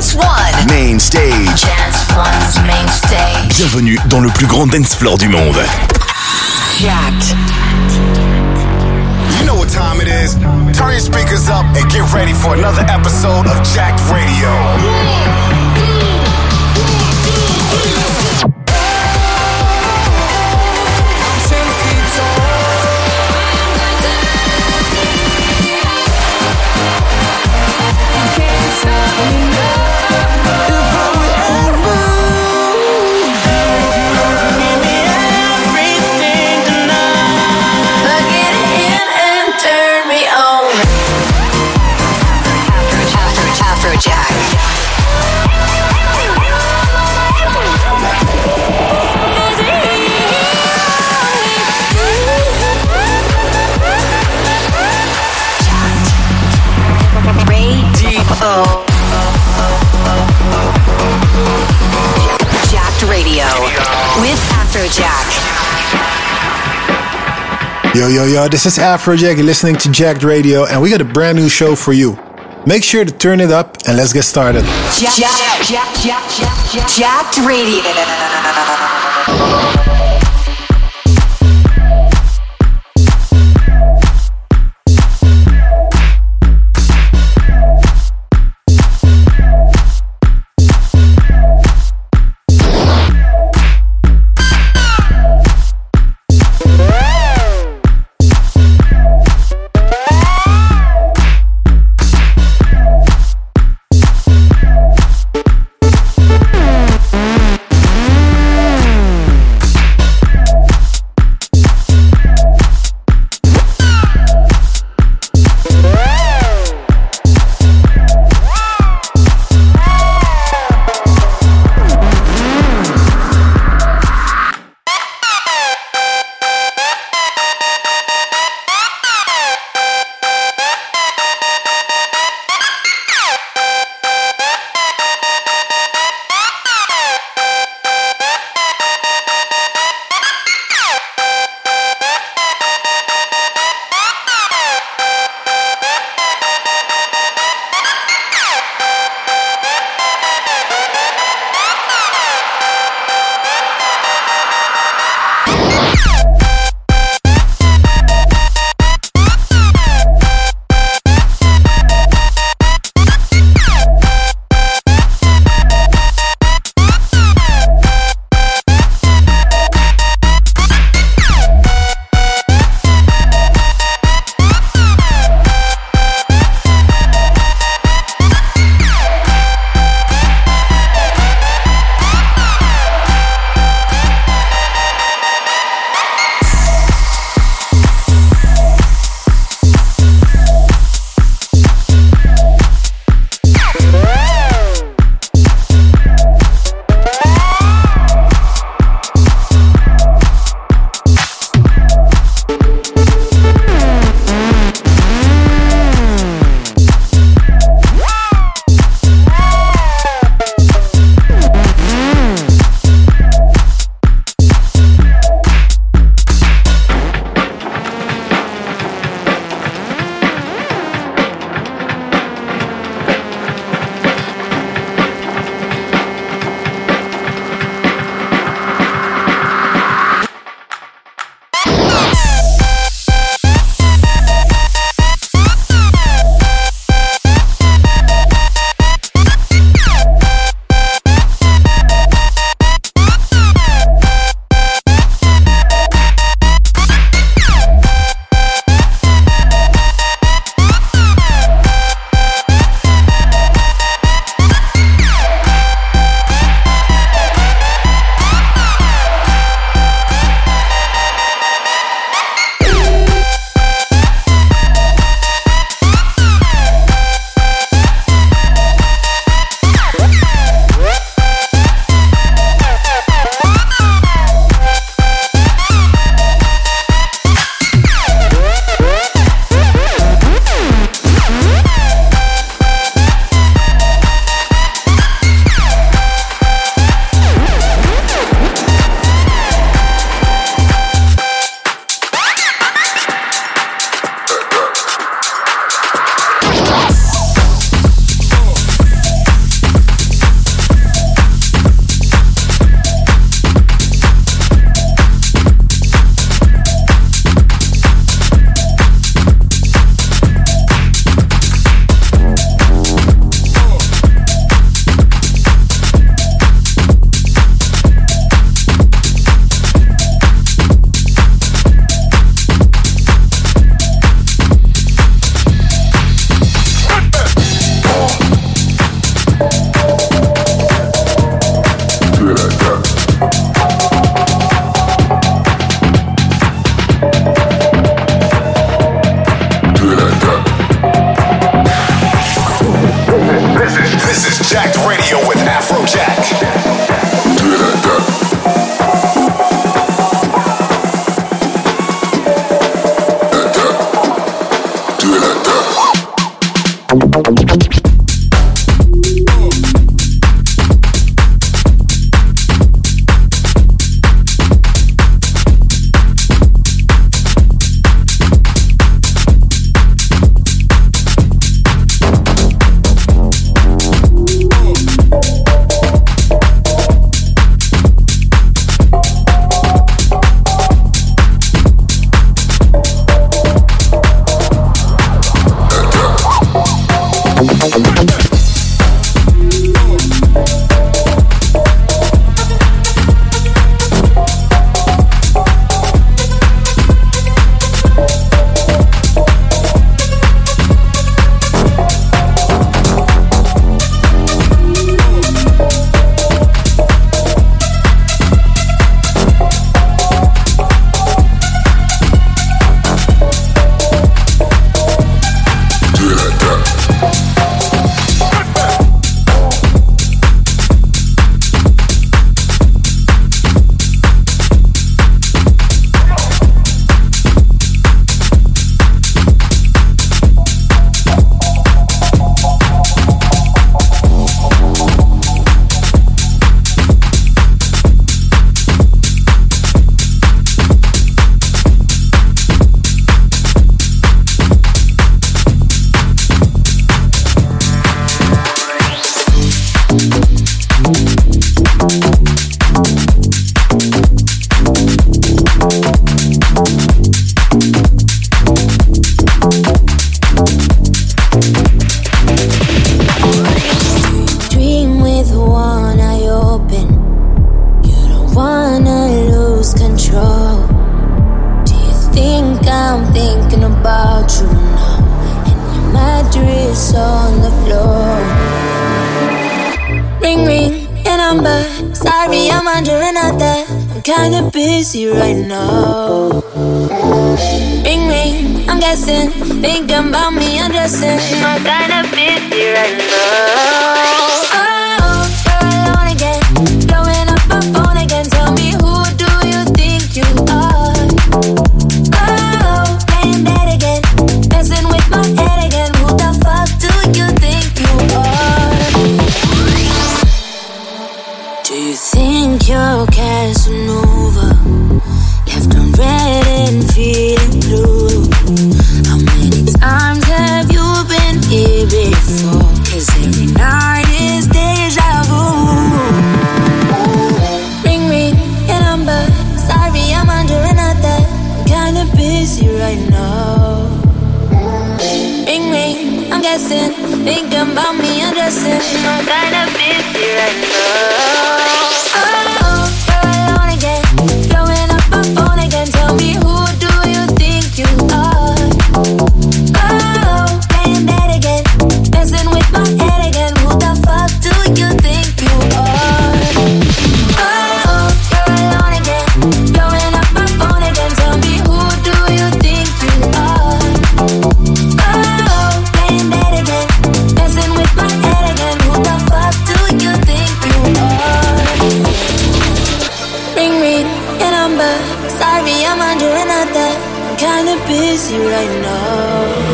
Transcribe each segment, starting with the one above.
Dance One. Main stage. Dance One's main stage. Bienvenue dans le plus grand dance floor du monde. Jacked. You know what time it is. Turn your speakers up and get ready for another episode of Jacked Radio. Yo, yo, yo, this is Afrojack. Listening to Jacked Radio, and we got a brand new show for you. Make sure to turn it up and let's get started.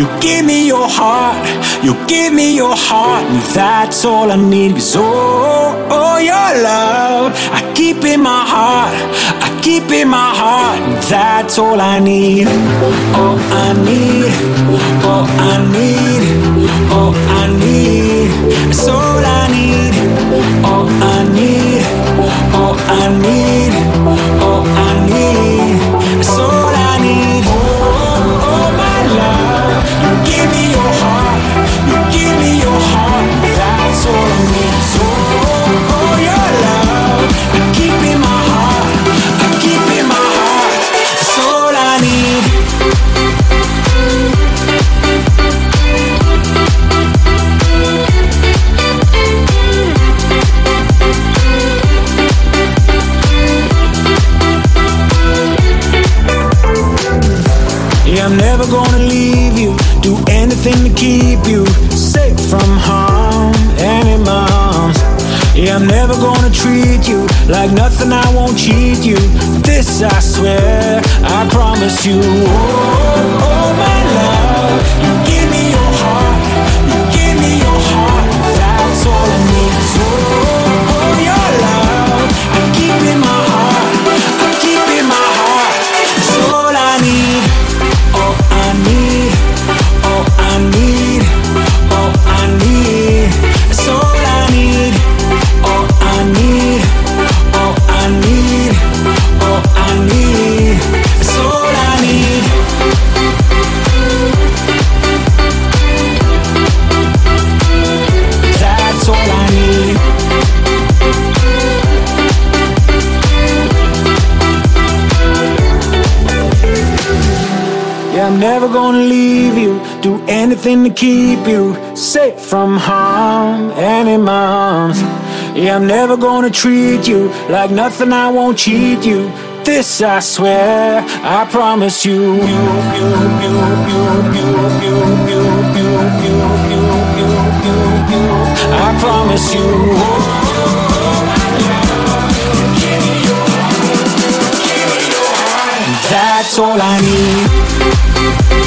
You give me your heart, you give me your heart, and that's all I need. Cause oh, oh, your love, I keep in my heart, I keep in my heart, and that's all I need. All I need, all I need, all I need, that's all I need. All I need, all I need, all I need. for me. you. nothing to keep you safe from harm any in. Yeah, I'm never gonna treat you like nothing, I won't cheat you. This I swear, I promise you, I promise you. That's all I need.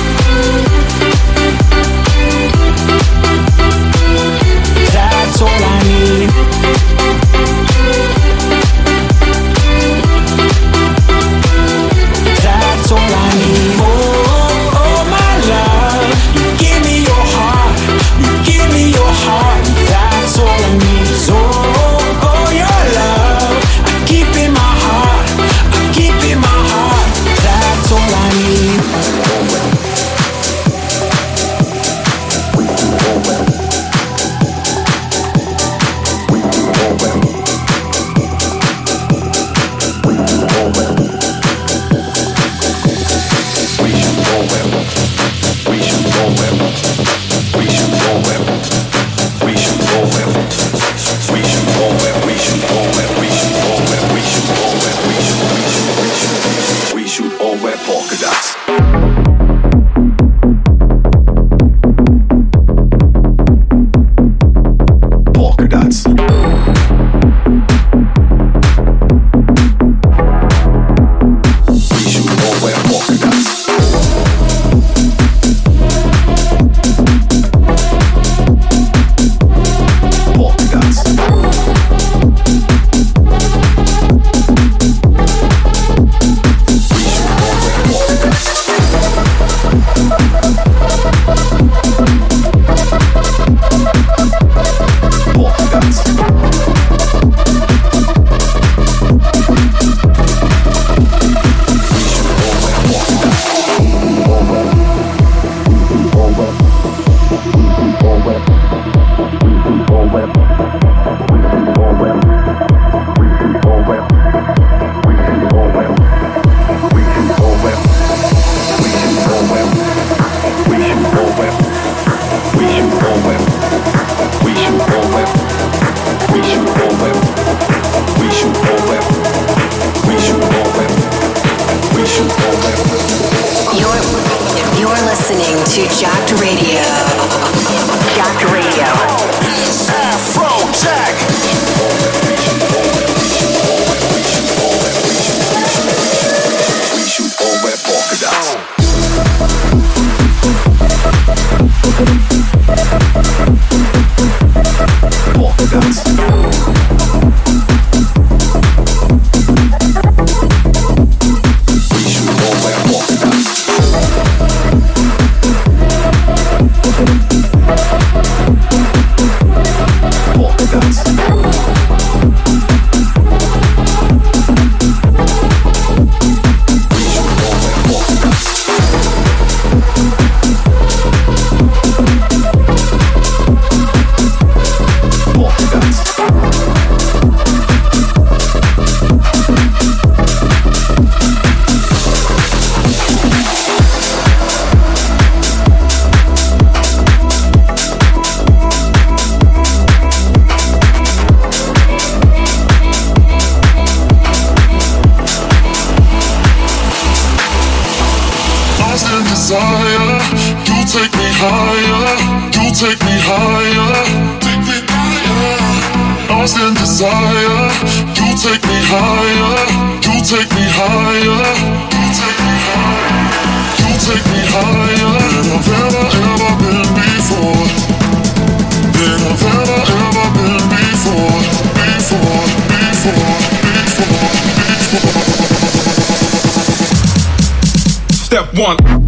One.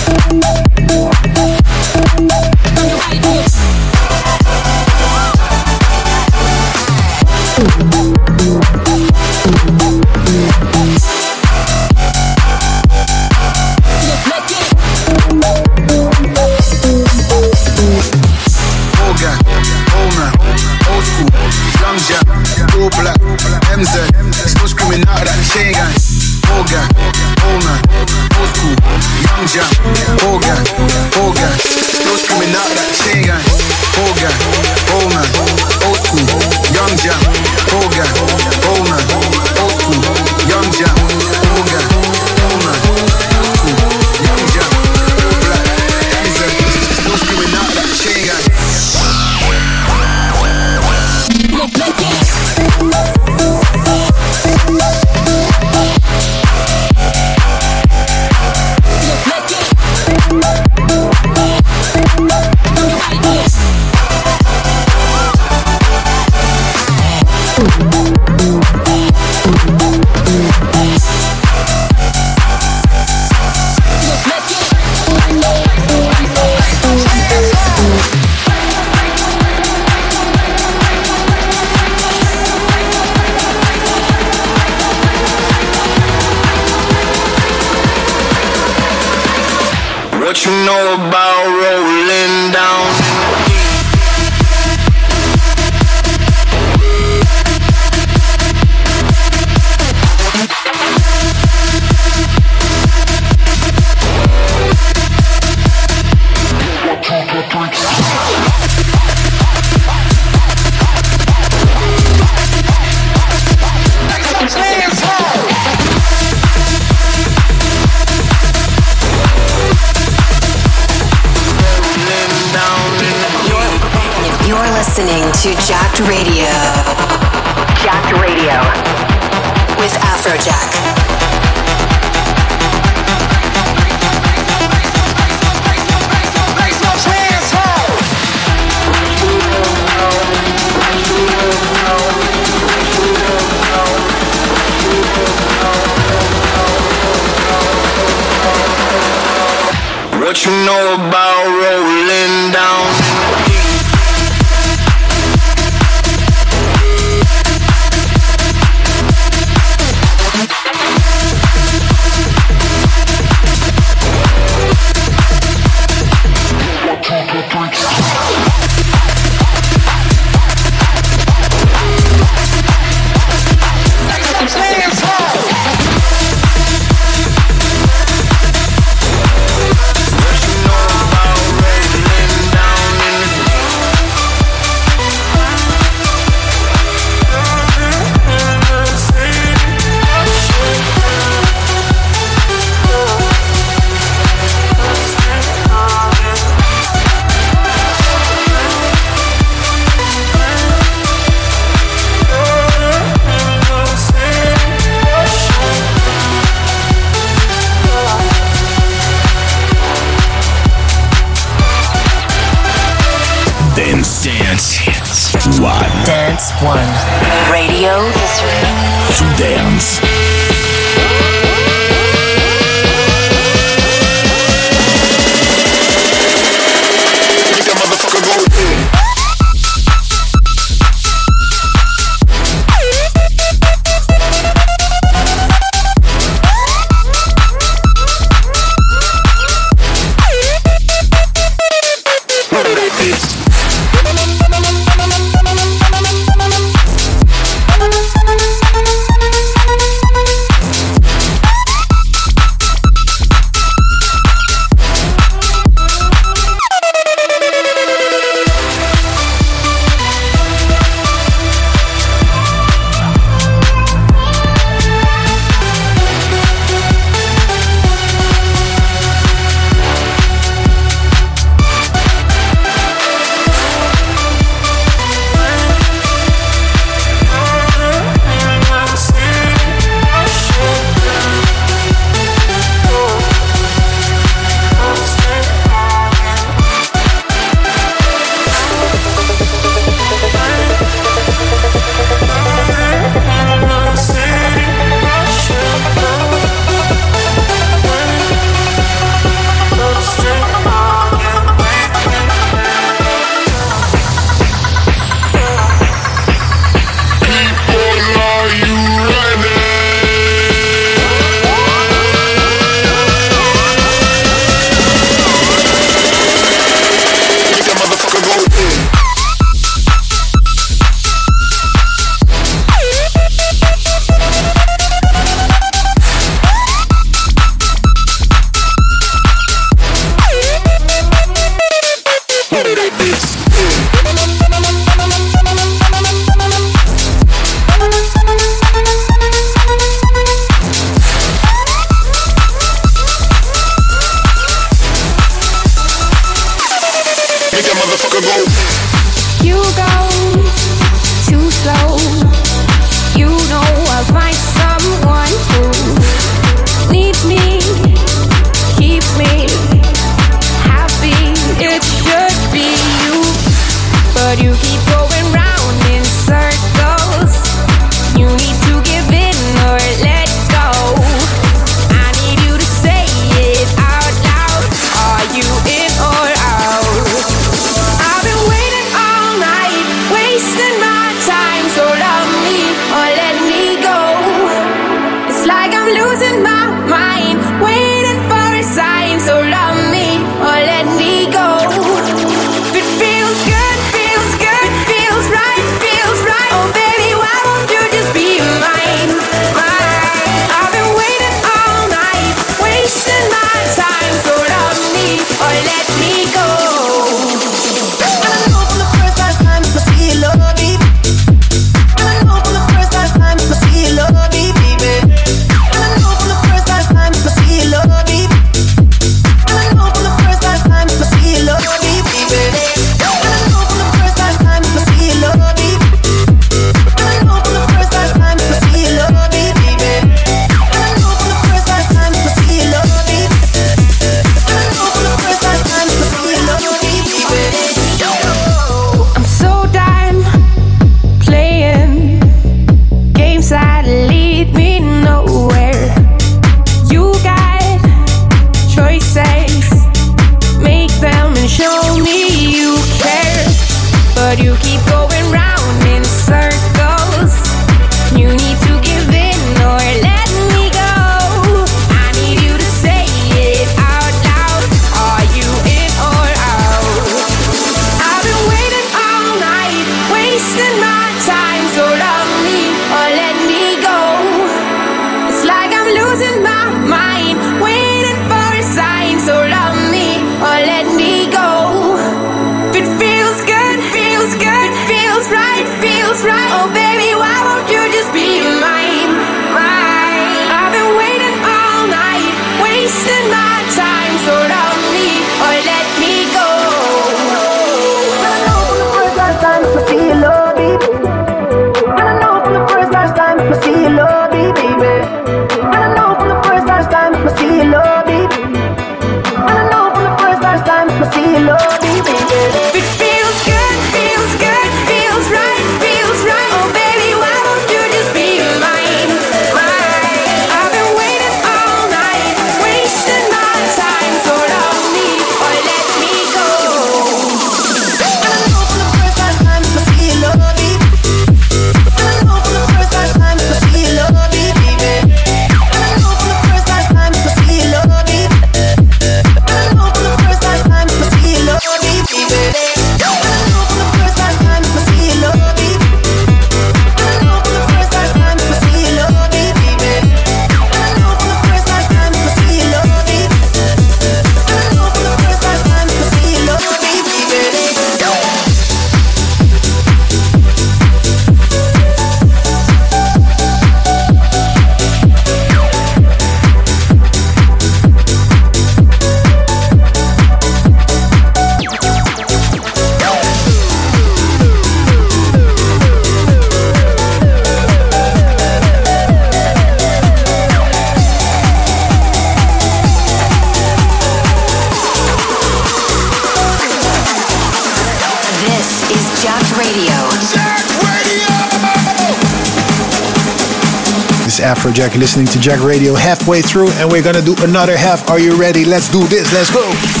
Afrojack. listening to Jacked Radio halfway through, and we're gonna do another half. Are you ready? Let's do this. Let's go.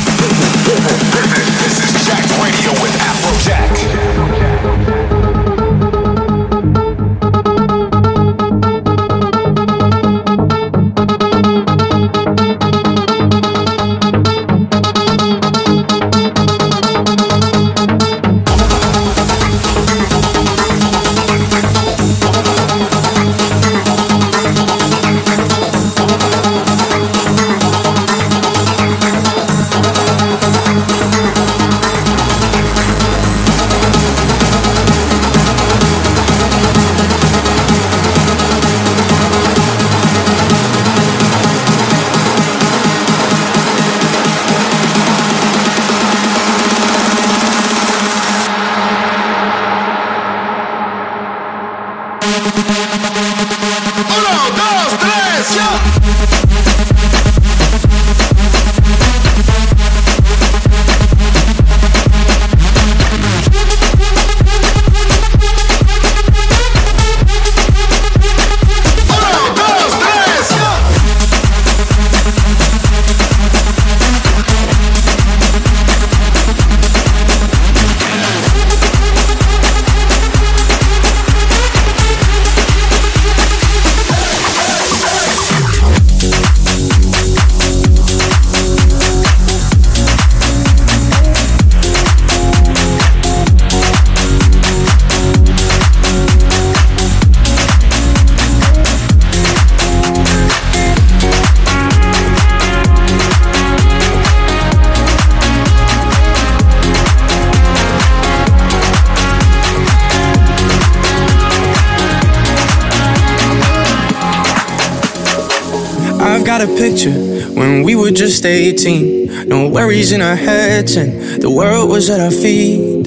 Just 18. No worries in our heads, and the world was at our feet.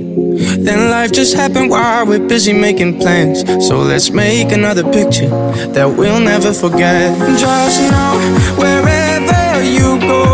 Then life just happened while we're busy making plans. So let's make another picture that we'll never forget. Just know wherever you go,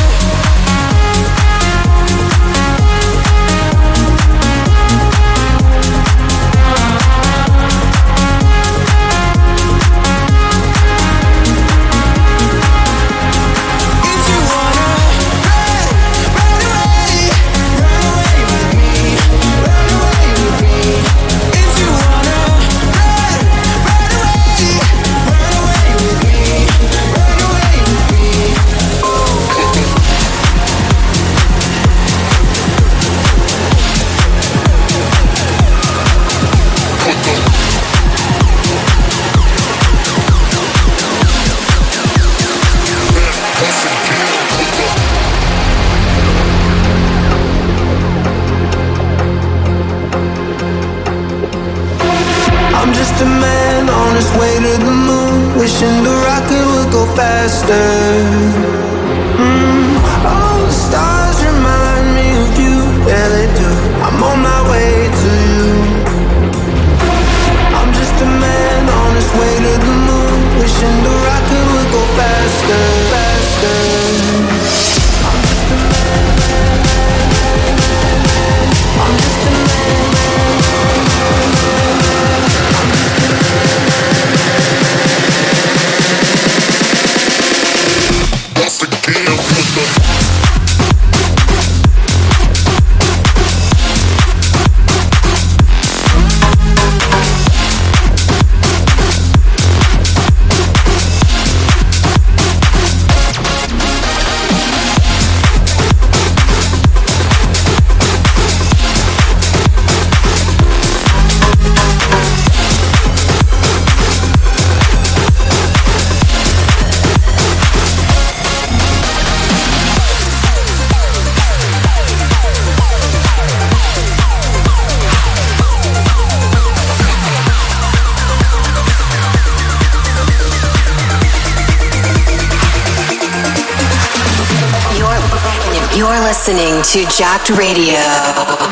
to Jacked Radio.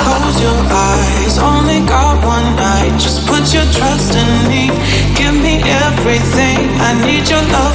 Close your eyes, only got one night. Just put your trust in me. Give me everything. I need your love.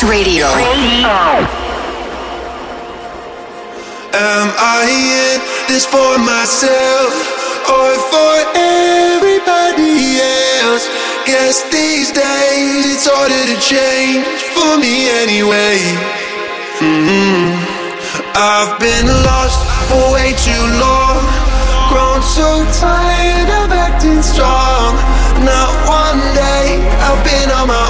Impact Radio. Am I in this for myself or for everybody else? Guess these days it's harder to change for me anyway. Mm-hmm. I've been lost for way too long. Grown so tired of acting strong. Not one day I've been on my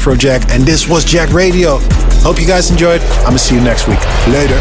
Afrojack, and this was Jacked Radio. Hope you guys enjoyed. I'm going to see you next week. Later.